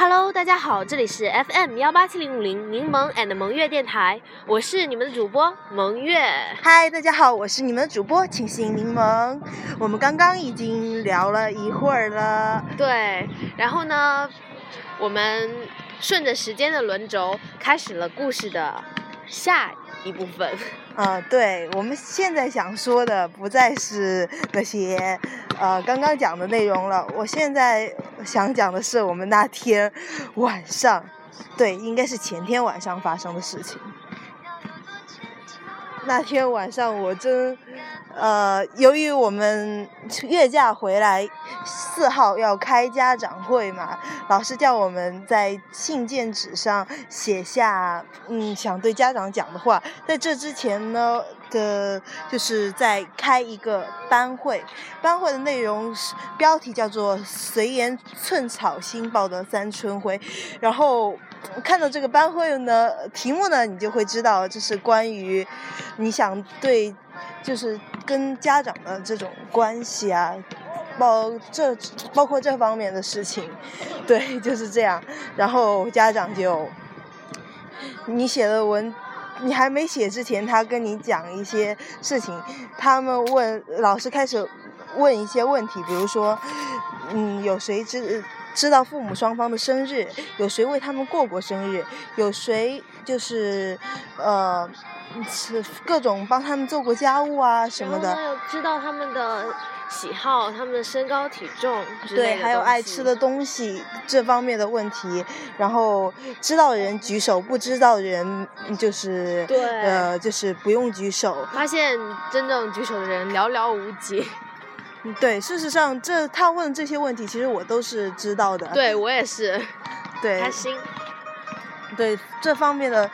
Hello，大家好，这里是 FM 幺八七零五零柠檬 and 萌月电台，我是你们的主播萌月。嗨，大家好，我是你们的主播清新柠檬。我们刚刚已经聊了一会儿了，对，然后呢，我们顺着时间的轮轴，开始了故事的下一部分。啊，对，我们现在想说的不再是那些呃刚刚讲的内容了。我现在想讲的是我们那天晚上，对，应该是前天晚上发生的事情。那天晚上我真，呃，由于我们月假回来，四号要开家长会嘛，老师叫我们在信件纸上写下，嗯，想对家长讲的话。在这之前呢，的就是在开一个班会，班会的内容是标题叫做“随言寸草心报得三春晖”，然后。看到这个班会呢，题目呢，你就会知道这是关于你想对，就是跟家长的这种关系啊，包这包括这方面的事情，对，就是这样。然后家长就，你写的文，你还没写之前，他跟你讲一些事情，他们问老师开始问一些问题，比如说，嗯，有谁知？知道父母双方的生日，有谁为他们过过生日？有谁就是呃，是各种帮他们做过家务啊什么的。知道他们的喜好，他们的身高体重。对，还有爱吃的东西这方面的问题。然后知道的人举手，不知道的人就是呃，就是不用举手。发现真正举手的人寥寥无几。对，事实上，这他问这些问题，其实我都是知道的。对我也是，对，开心。对这方面的。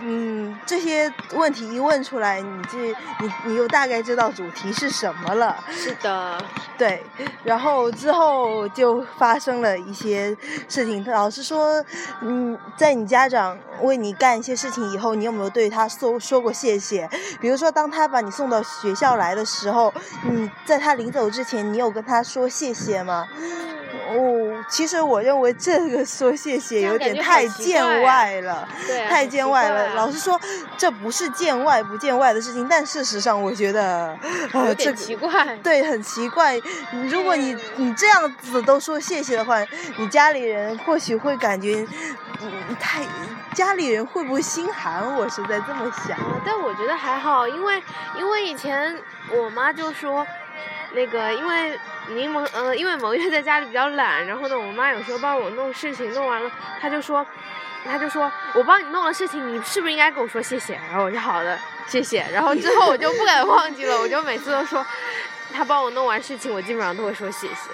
嗯，这些问题一问出来，你这你你又大概知道主题是什么了。是的，对。然后之后就发生了一些事情。老师说，嗯，在你家长为你干一些事情以后，你有没有对他说说过谢谢？比如说，当他把你送到学校来的时候，你在他临走之前，你有跟他说谢谢吗？哦，其实我认为这个说谢谢有点太见外了，太见外了。老实说，这不是见外不见外的事情，但事实上我觉得，呃，这奇怪，对，很奇怪。如果你你这样子都说谢谢的话，你家里人或许会感觉，嗯，太家里人会不会心寒？我是在这么想。但我觉得还好，因为因为以前我妈就说。那个，因为柠檬，呃，因为蒙月在家里比较懒，然后呢，我妈有时候帮我弄事情，弄完了，她就说，她就说我帮你弄了事情，你是不是应该跟我说谢谢？然后我就好的，谢谢。然后之后我就不敢忘记了，我就每次都说，她帮我弄完事情，我基本上都会说谢谢。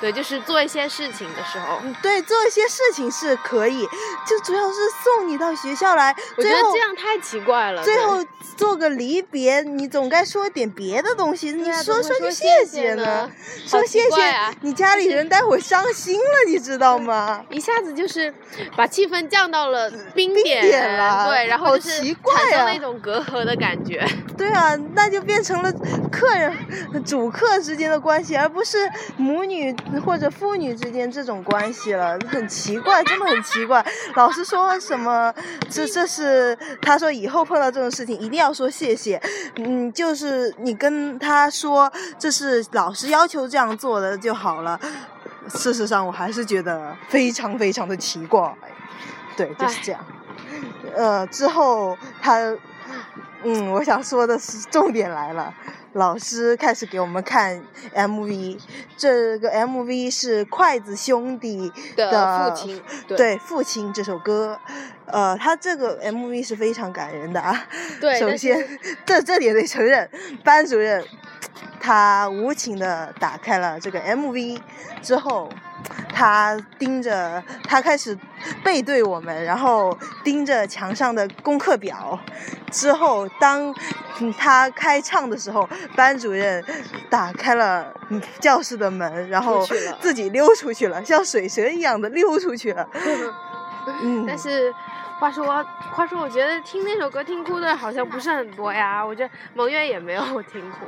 对，就是做一些事情的时候，对，做一些事情是可以，就主要是送你到学校来。我觉得这样太奇怪了。最后做个离别，你总该说点别的东西。你说说句谢谢呢？说谢谢，你家里人待会伤心了，你知道吗？一下子就是把气氛降到了冰点了，对，然后就是产生了一种隔阂的感觉。对啊，那就变成了客人、主客之间的关系，而不是母女。或者父女之间这种关系了，很奇怪，真的很奇怪。老师说什么？这这是他说以后碰到这种事情一定要说谢谢。嗯，就是你跟他说这是老师要求这样做的就好了。事实上，我还是觉得非常非常的奇怪。对，就是这样。呃，之后他，嗯，我想说的是重点来了。老师开始给我们看 MV，这个 MV 是筷子兄弟的父亲，对父亲这首歌，呃，他这个 MV 是非常感人的啊。对，首先这这里得承认，班主任他无情的打开了这个 MV 之后。他盯着，他开始背对我们，然后盯着墙上的功课表。之后，当他开唱的时候，班主任打开了教室的门，然后自己溜出去了，像水蛇一样的溜出去了。嗯，但是话说，话说，我觉得听那首歌听哭的好像不是很多呀。我觉得蒙月也没有听哭。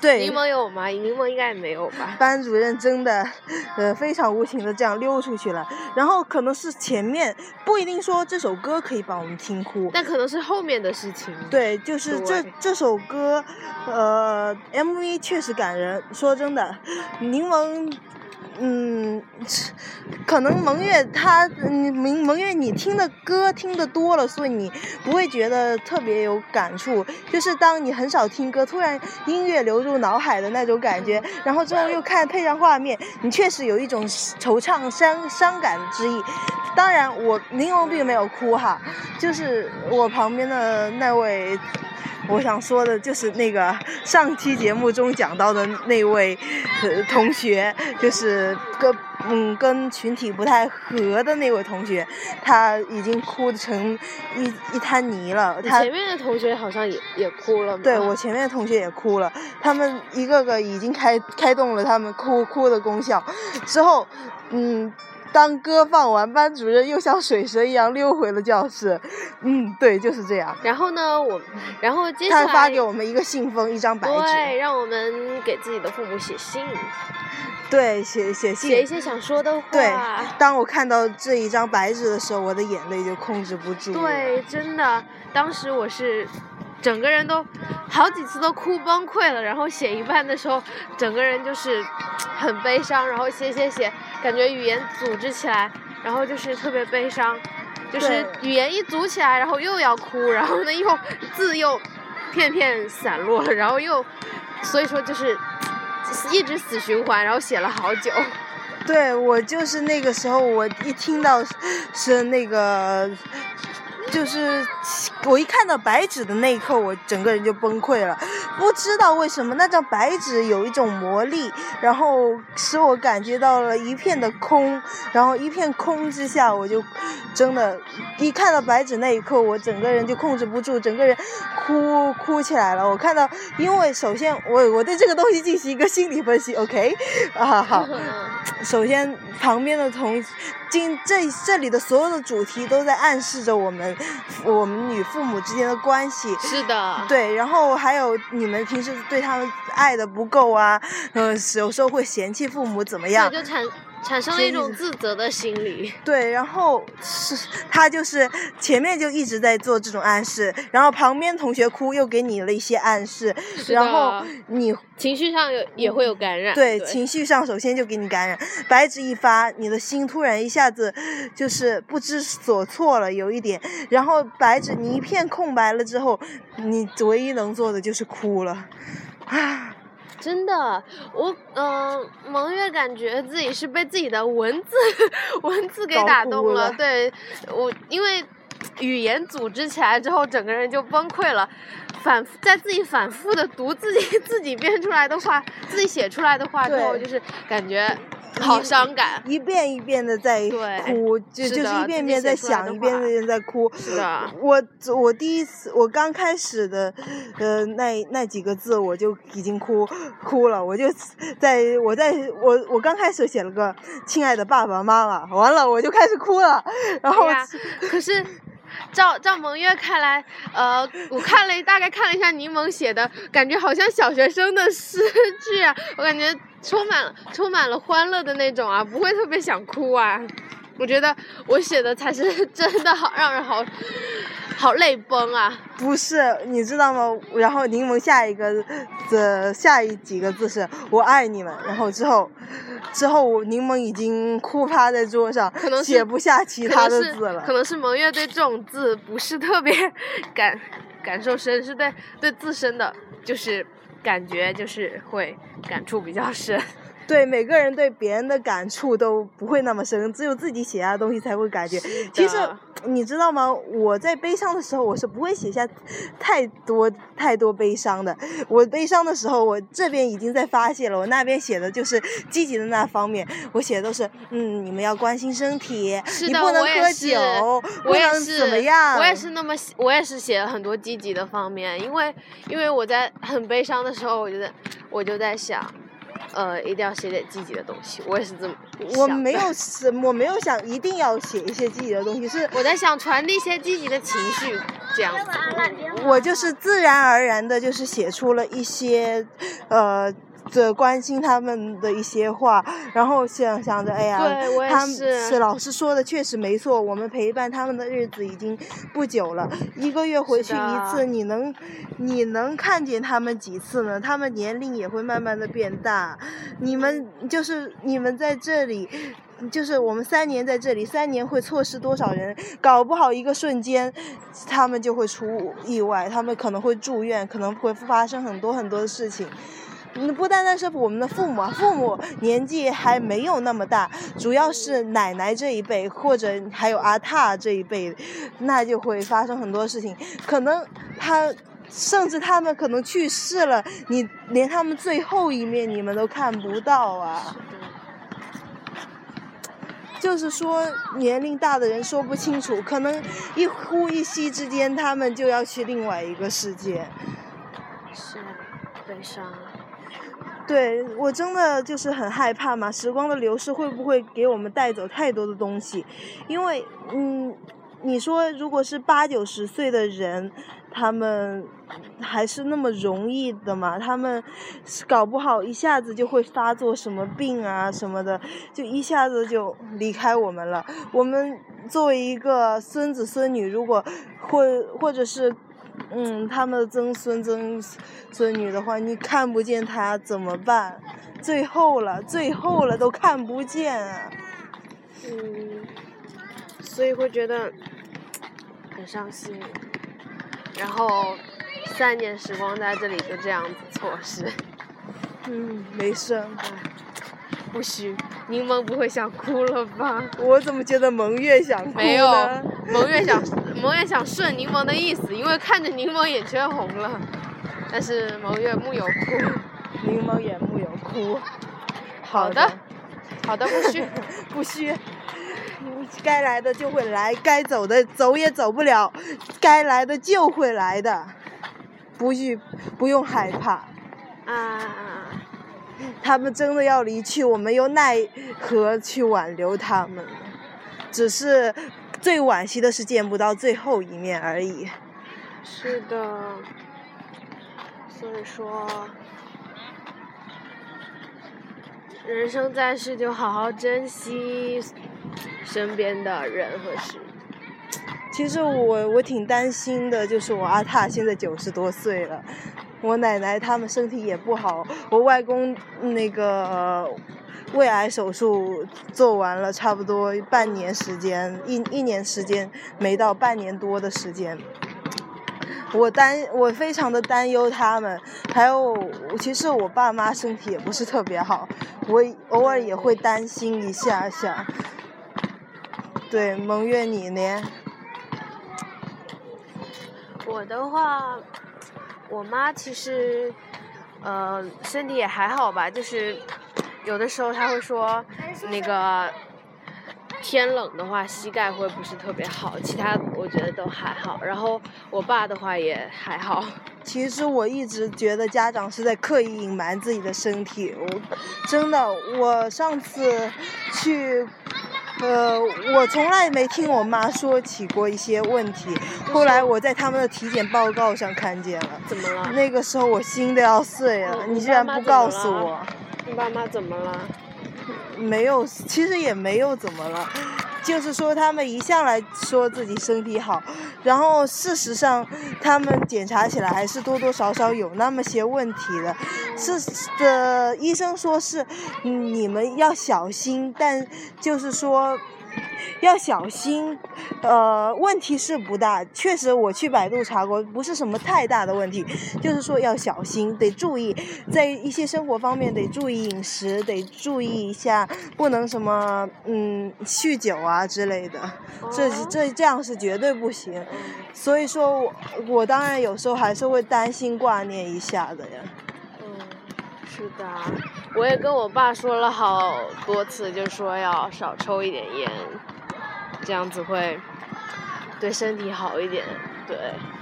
对柠檬有吗？柠檬应该也没有吧。班主任真的，呃，非常无情的这样溜出去了。然后可能是前面不一定说这首歌可以把我们听哭，但可能是后面的事情。对，就是这这首歌，呃，MV 确实感人。说真的，柠檬。嗯，可能蒙月他，嗯，蒙蒙月你听的歌听的多了，所以你不会觉得特别有感触。就是当你很少听歌，突然音乐流入脑海的那种感觉，然后之后又看配上画面，你确实有一种惆怅伤伤感之意。当然，我玲珑并没有哭哈，就是我旁边的那位。我想说的就是那个上期节目中讲到的那位呃同学，就是跟嗯跟群体不太合的那位同学，他已经哭成一一滩泥了。他前面的同学好像也也哭了。对我前面的同学也哭了，他们一个个已经开开动了他们哭哭的功效。之后，嗯。当歌放完，班主任又像水蛇一样溜回了教室。嗯，对，就是这样。然后呢，我，然后接下来他发给我们一个信封，一张白纸，对，让我们给自己的父母写信。对，写写信，写一些想说的话。对，当我看到这一张白纸的时候，我的眼泪就控制不住。对，真的，当时我是。整个人都好几次都哭崩溃了，然后写一半的时候，整个人就是很悲伤，然后写写写，感觉语言组织起来，然后就是特别悲伤，就是语言一组起来，然后又要哭，然后呢又字又片片散落，然后又，所以说就是一直死循环，然后写了好久。对我就是那个时候，我一听到是那个。就是我一看到白纸的那一刻，我整个人就崩溃了。不知道为什么那张白纸有一种魔力，然后使我感觉到了一片的空，然后一片空之下，我就真的，一看到白纸那一刻，我整个人就控制不住，整个人哭哭起来了。我看到，因为首先我我对这个东西进行一个心理分析，OK，啊好，首先旁边的同。今这这里的所有的主题都在暗示着我们，我们与父母之间的关系。是的。对，然后还有你们平时对他们爱的不够啊，嗯，有时候会嫌弃父母怎么样？就产。产生了一种自责的心理。对，然后是他就是前面就一直在做这种暗示，然后旁边同学哭又给你了一些暗示，然后你情绪上有也会有感染。对，情绪上首先就给你感染，白纸一发，你的心突然一下子就是不知所措了，有一点，然后白纸你一片空白了之后，你唯一能做的就是哭了，啊。真的，我嗯，蒙月感觉自己是被自己的文字文字给打动了。对，我因为语言组织起来之后，整个人就崩溃了。反复在自己反复的读自己 自己编出来的话，自己写出来的话之后，就是感觉。好伤感，一遍一遍的在哭，就就是一遍遍在想，一遍一遍在哭。是的，我我第一次，我刚开始的，呃，那那几个字我就已经哭哭了，我就在我在我我刚开始写了个亲爱的爸爸妈妈，完了我就开始哭了，然后可是。赵赵蒙月看来，呃，我看了大概看了一下柠檬写的，感觉好像小学生的诗句啊，我感觉充满充满了欢乐的那种啊，不会特别想哭啊。我觉得我写的才是 真的好让人好。好泪崩啊！不是，你知道吗？然后柠檬下一个的下一几个字是“我爱你们”，然后之后，之后柠檬已经哭趴在桌上，可能写不下其他的字了。可能是蒙月对这种字不是特别 感感受深，是对对自身的就是感觉就是会感触比较深。对每个人对别人的感触都不会那么深，只有自己写下的东西才会感觉。其实你知道吗？我在悲伤的时候，我是不会写下太多太多悲伤的。我悲伤的时候，我这边已经在发泄了，我那边写的就是积极的那方面。我写的都是，嗯，你们要关心身体，你不能喝酒，不能怎么样。我也是那么，我也是写了很多积极的方面，因为因为我在很悲伤的时候，我觉得我就在想。呃，一定要写点积极的东西，我也是这么。我没有什，我没有想一定要写一些积极的东西，是我在想传递一些积极的情绪，这样子。我就是自然而然的，就是写出了一些，呃。的关心他们的一些话，然后想想着，哎呀，他们是老师说的确实没错，我们陪伴他们的日子已经不久了，一个月回去一次，你能你能看见他们几次呢？他们年龄也会慢慢的变大，你们就是你们在这里，就是我们三年在这里，三年会错失多少人？搞不好一个瞬间，他们就会出意外，他们可能会住院，可能会发生很多很多的事情。不单单是我们的父母啊，父母年纪还没有那么大，主要是奶奶这一辈，或者还有阿塔这一辈，那就会发生很多事情。可能他，甚至他们可能去世了，你连他们最后一面你们都看不到啊。就是说，年龄大的人说不清楚，可能一呼一吸之间，他们就要去另外一个世界。是，悲伤。对我真的就是很害怕嘛，时光的流逝会不会给我们带走太多的东西？因为，嗯，你说如果是八九十岁的人，他们还是那么容易的嘛？他们搞不好一下子就会发作什么病啊什么的，就一下子就离开我们了。我们作为一个孙子孙女，如果或或者是。嗯，他们的曾孙曾孙女的话，你看不见他怎么办？最后了，最后了，都看不见啊。嗯，所以会觉得很伤心。然后三年时光在这里就这样子错失。嗯，没事。不许，柠檬不会想哭了吧？我怎么觉得蒙月想哭呢？没有，蒙月想蒙月想顺柠檬的意思，因为看着柠檬眼圈红了，但是蒙月木有哭，柠檬也木有哭。好的，好的，不虚，不虚。该来的就会来，该走的走也走不了，该来的就会来的，不需不用害怕。啊。他们真的要离去，我们又奈何去挽留他们？只是最惋惜的是见不到最后一面而已。是的，所以说，人生在世就好好珍惜身边的人和事。其实我我挺担心的，就是我阿塔现在九十多岁了。我奶奶他们身体也不好，我外公那个胃癌手术做完了，差不多半年时间，一一年时间没到半年多的时间，我担我非常的担忧他们，还有其实我爸妈身体也不是特别好，我偶尔也会担心一下下。对，蒙月你呢？我的话。我妈其实，呃，身体也还好吧，就是有的时候他会说，那个天冷的话膝盖会不是特别好，其他我觉得都还好。然后我爸的话也还好。其实我一直觉得家长是在刻意隐瞒自己的身体，我真的，我上次去。呃，我从来没听我妈说起过一些问题。后来我在他们的体检报告上看见了。怎么了？那个时候我心都要碎了，你居然不告诉我。你爸妈怎么了？没有，其实也没有怎么了。就是说他们一向来说自己身体好，然后事实上他们检查起来还是多多少少有那么些问题的。是的，医生说是你们要小心，但就是说。要小心，呃，问题是不大，确实我去百度查过，不是什么太大的问题，就是说要小心，得注意，在一些生活方面得注意饮食，得注意一下，不能什么嗯酗酒啊之类的，这这这样是绝对不行。所以说我我当然有时候还是会担心挂念一下的呀。是的，我也跟我爸说了好多次，就说要少抽一点烟，这样子会对身体好一点。对。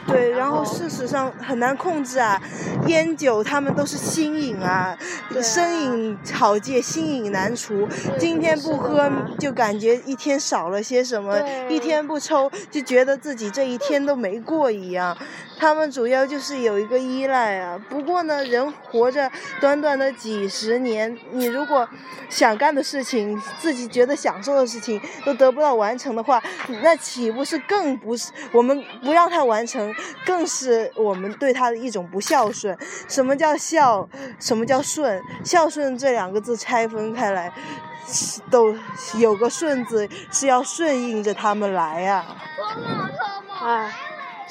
对，然然后后事实上很难控制啊，烟酒他们都是心瘾啊，对啊生瘾好戒，心瘾难除。今天不喝就感觉一天少了些什么，一天不抽就觉得自己这一天都没过一样。他们主要就是有一个依赖啊。不过呢，人活着短短的几十年，你如果想干的事情，自己觉得享受的事情都得不到完成的话，那岂不是更不是我们不让他完成，更是我们对他的一种不孝顺？什么叫孝？什么叫顺？孝顺这两个字拆分开来，是都有个顺字是要顺应着他们来啊。哎，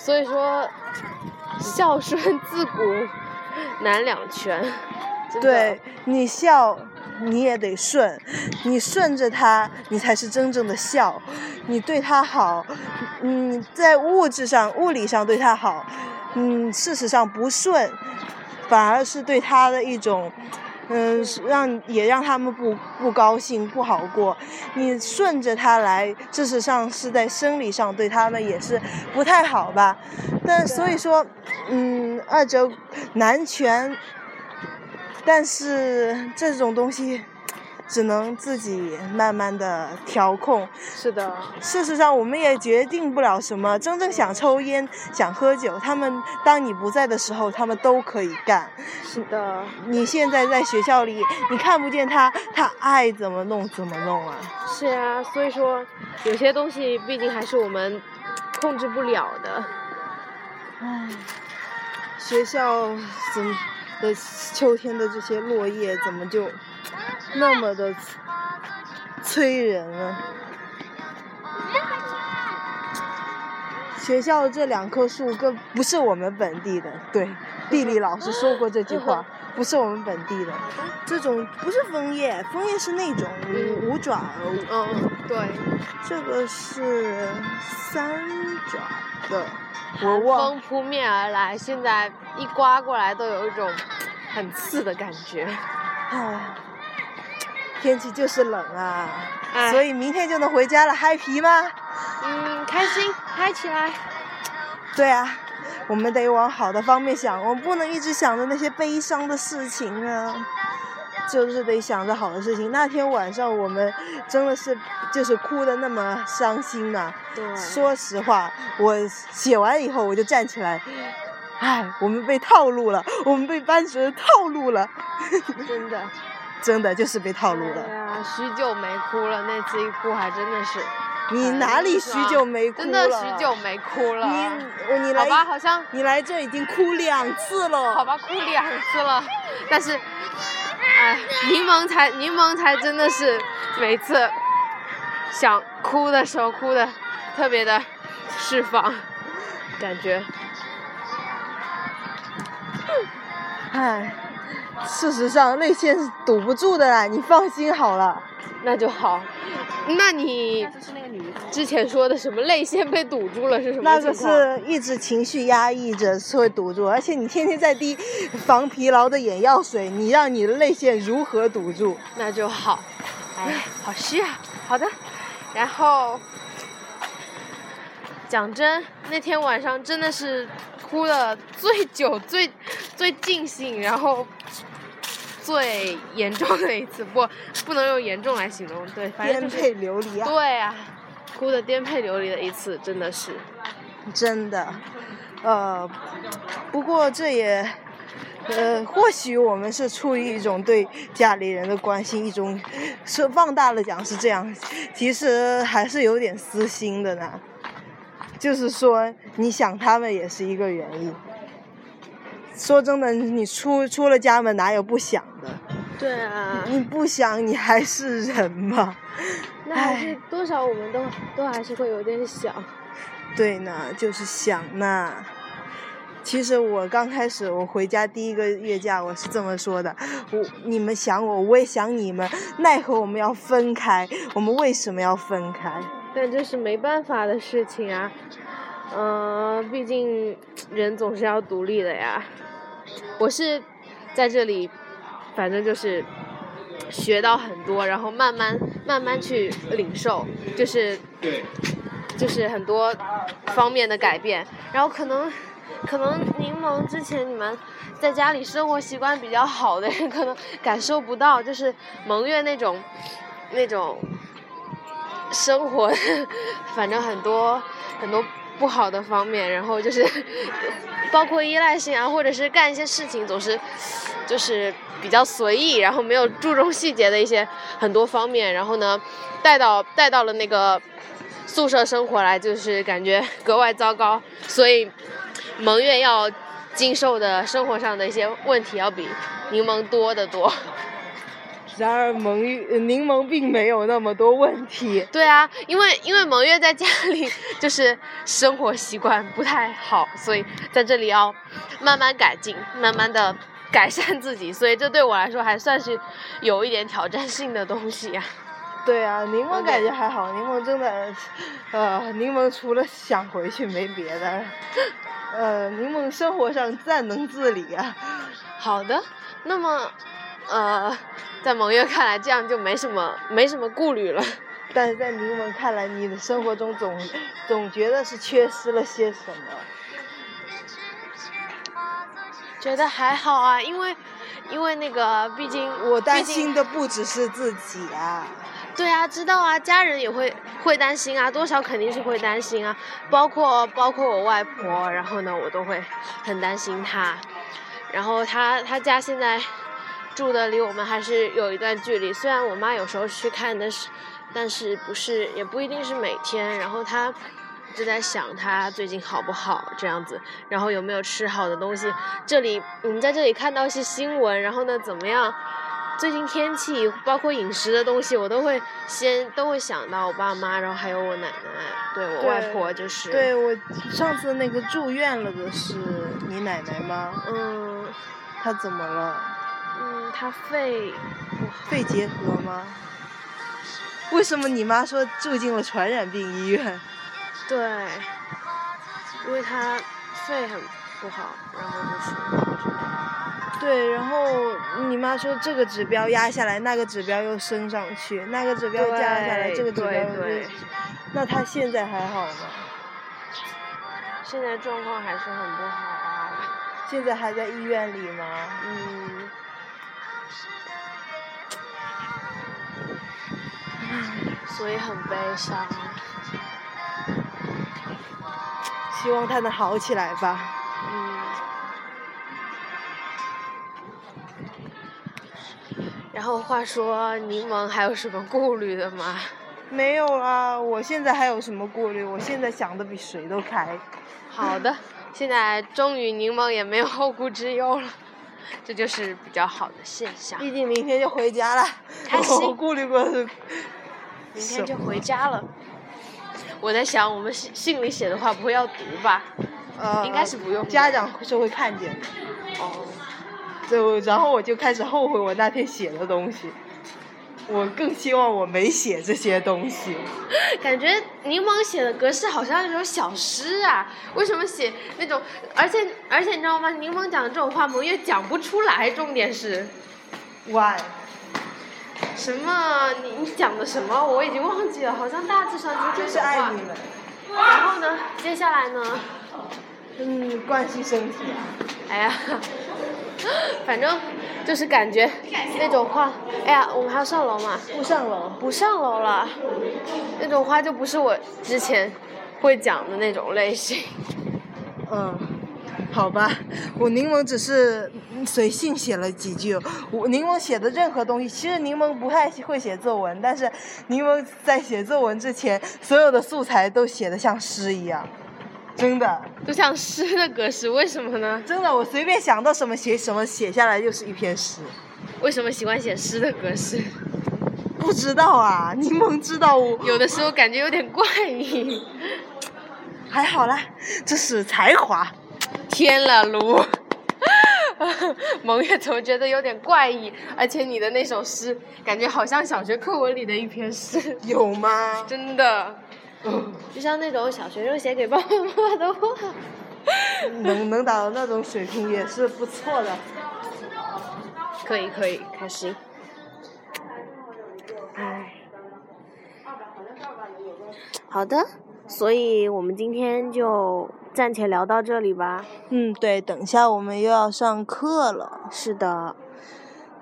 所以说孝顺自古难两全。对你孝，你也得顺，你顺着他，你才是真正的孝。你对他好，你在物质上、物理上对他好，嗯，事实上不顺，反而是对他的一种。嗯，让也让他们不不高兴，不好过。你顺着他来，事实上是在生理上对他们也是不太好吧。但所以说，嗯，二者难全。但是这种东西只能自己慢慢的调控。是的，事实上，我们也决定不了什么。真正想抽烟、想喝酒，他们当你不在的时候，他们都可以干。是的，你现在在学校里，你看不见他，他爱怎么弄怎么弄啊。是啊、所以说有些东西毕竟还是我们控制不了的。唉，学校怎么的秋天的这些落叶怎么就那么的催人啊？学校这两棵树根不是我们本地的，对，地理老师说过这句话，不是我们本地的。这种不是枫叶，枫叶是那种嗯五爪，嗯，对，这个是三爪的，我忘风扑面而来，现在一刮过来都有一种很刺的感觉。唉，天气就是冷啊，哎所以明天就能回家了，嗨皮吗？嗯，开心，嗨起来！对啊，我们得往好的方面想，我们不能一直想着那些悲伤的事情啊，就是得想着好的事情。那天晚上我们真的是就是哭的那么伤心呐、对，说实话，我写完以后我就站起来，唉，我们被套路了，我们被班主任套路了，真的，真的就是被套路哎了。呀，许久没哭了，那次一哭还真的是，你哪里许久没哭了？真的许久没哭了。你我你来好吧，好像你来这已经哭两次了。好吧，哭两次了，但是，哎，柠檬才柠檬才真的是每次想哭的时候哭的特别的释放，感觉。唉，事实上泪腺是堵不住的啦，你放心好了。那就好。那你之前说的什么泪腺被堵住了是什么那个？是一直情绪压抑着是会堵住，而且你天天在滴防疲劳的眼药水，你让你的泪腺如何堵住？那就好。哎，好虚啊。好的，然后讲真，那天晚上真的是哭的最久、最最尽兴，然后最严重的一次，不不能用严重来形容，对，反正就是颠沛流离啊，对啊，哭的颠沛流离的一次，真的是。真的。呃，不过这也。呃，或许我们是出于一种对家里人的关心，一种是放大了讲是这样，其实还是有点私心的呢。就是说，你想他们也是一个原因。说真的，你出出了家门，哪有不想的？对啊，你不想，你还是人吗？那还是多少我们都都还是会有点想。对呢，就是想呢。其实我刚开始我回家第一个月假，我是这么说的：我你们想我，我也想你们，奈何我们要分开？我们为什么要分开？但这是没办法的事情啊，嗯、毕竟人总是要独立的呀。我是在这里，反正就是学到很多，然后慢慢慢慢去领受，就是就是很多方面的改变。然后可能可能柠檬之前你们在家里生活习惯比较好的人，可能感受不到，就是蒙月那种那种生活，反正很多很多不好的方面，然后就是 包括依赖性啊，或者是干一些事情总是 就是比较随意，然后没有注重细节的一些很多方面，然后呢带到带到了那个宿舍生活来，就是感觉 格外糟糕，所以蒙月要经受的生活上的一些问题要比柠檬多得多。然而蒙玉呃柠檬并没有那么多问题。对啊，因为因为蒙月在家里就是生活习惯不太好，所以在这里要慢慢改进，慢慢的改善自己，所以这对我来说还算是有一点挑战性的东西呀、对啊，柠檬感觉还好，柠檬真的，呃，柠檬除了想回去没别的，呃，柠檬生活上暂能自理啊。好的，那么呃，在蒙月看来，这样就没什么没什么顾虑了。但是在柠檬看来，你的生活中总总觉得是缺失了些什么。觉得还好啊，因为因为那个，毕竟我担心的不只是自己啊。对啊，知道啊，家人也会会担心啊，多少肯定是会担心啊，包括包括我外婆，然后呢，我都会很担心她，然后她她家现在住的离我们还是有一段距离，虽然我妈有时候去看，但是但是不是也不一定是每天，然后她就在想她最近好不好这样子，然后有没有吃好的东西，这里我们在这里看到一些新闻，然后呢怎么样？最近天气包括饮食的东西，我都会先都会想到我爸妈，然后还有我奶奶，对我外婆就是，对我上次那个住院了的是你奶奶吗？嗯她怎么了？嗯，她肺不好，肺结核吗？为什么你妈说住进了传染病医院？对，因为他肺很不好，然后就是对，然后你妈说这个指标压下来，那个指标又升上去，那个指标降下来，这个指标又对对，那他现在还好吗？现在状况还是很不好啊，现在还在医院里吗？嗯，所以很悲伤。希望他能好起来吧。嗯。然后话说，柠檬还有什么顾虑的吗？没有啊，我现在还有什么顾虑？我现在想的比谁都开。好的，现在终于柠檬也没有后顾之忧了，这就是比较好的现象。毕竟明天就回家了，开心 我顾虑过是，明天就回家了。我在想，我们信信里写的话不会要读吧？呃，应该是不用家长是会看见的。哦，就然后我就开始后悔我那天写的东西，我更希望我没写这些东西。感觉柠檬写的格式好像那种小诗啊，为什么写那种？而且而且你知道吗？柠檬讲的这种话，蒙月讲不出来。重点是 Why？什么？你你讲的什么？我已经忘记了，好像大致上就就是是爱这种话你。们。然后呢，接下来呢？嗯，关系身体啊。哎呀，反正就是感觉那种话，哎呀，我们还要上楼嘛？不上楼。不上楼了，那种话就不是我之前会讲的那种类型。嗯，好吧，我柠檬只是随性写了几句。我柠檬写的任何东西，其实柠檬不太会写作文，但是柠檬在写作文之前，所有的素材都写的像诗一样，真的，就像诗的格式，为什么呢？真的，我随便想到什么写什么，写下来就是一篇诗。为什么喜欢写诗的格式？不知道啊，柠檬知道我有的时候感觉有点怪异。还好啦，这是才华。天了噜！蒙月怎么觉得有点怪异？而且你的那首诗，感觉好像小学课文里的一篇诗，有吗？真的，嗯就像那种小学生写给爸爸妈妈的话。能能达到那种水平也是不错的。可以可以，开心。唉，好的，所以我们今天就暂且聊到这里吧。嗯，对，等一下我们又要上课了。是的。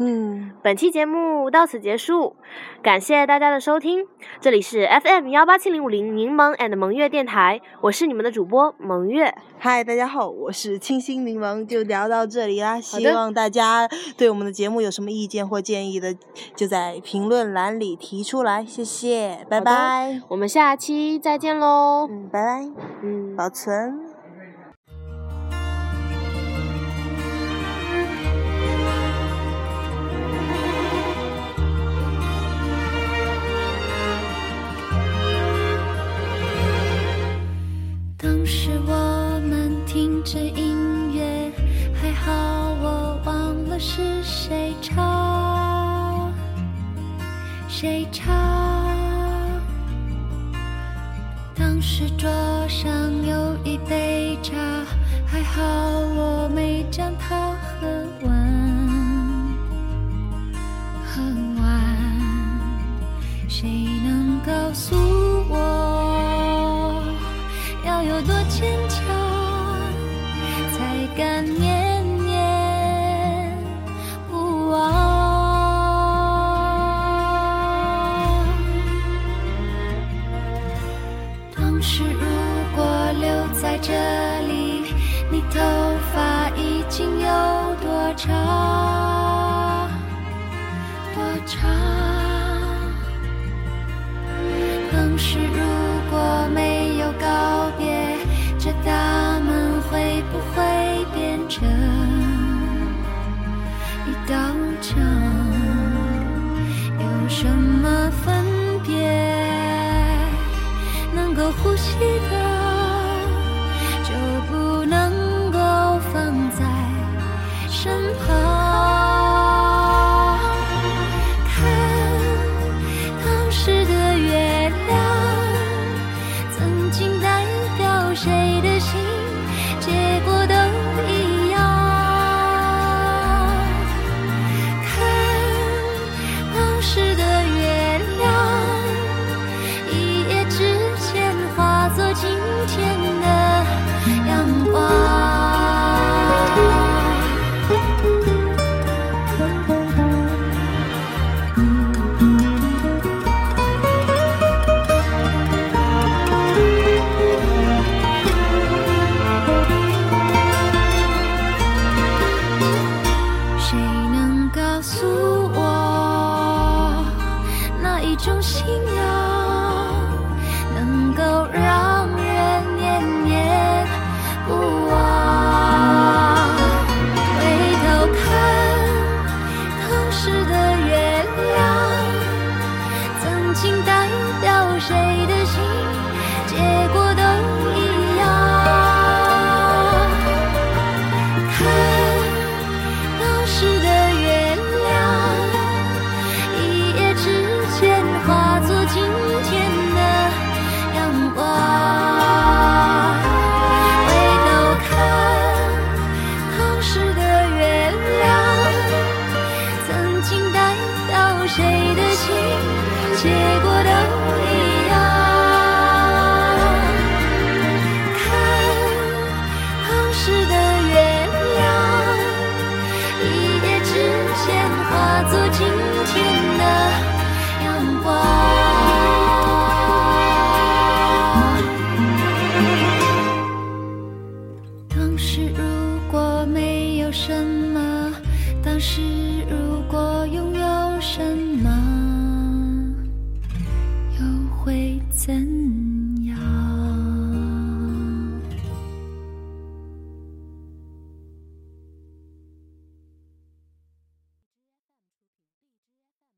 嗯，本期节目到此结束，感谢大家的收听。这里是 FM 幺八七零五零柠檬 and 萌月电台，我是你们的主播萌月。嗨，大家好，我是清新柠檬，就聊到这里啦。希望大家对我们的节目有什么意见或建议的，就在评论栏里提出来。谢谢，拜拜。我们下期再见喽。嗯，拜拜。嗯，保存。我们听着音乐还好，我忘了是谁唱，谁唱。当时桌上有一杯茶，还好我没将它是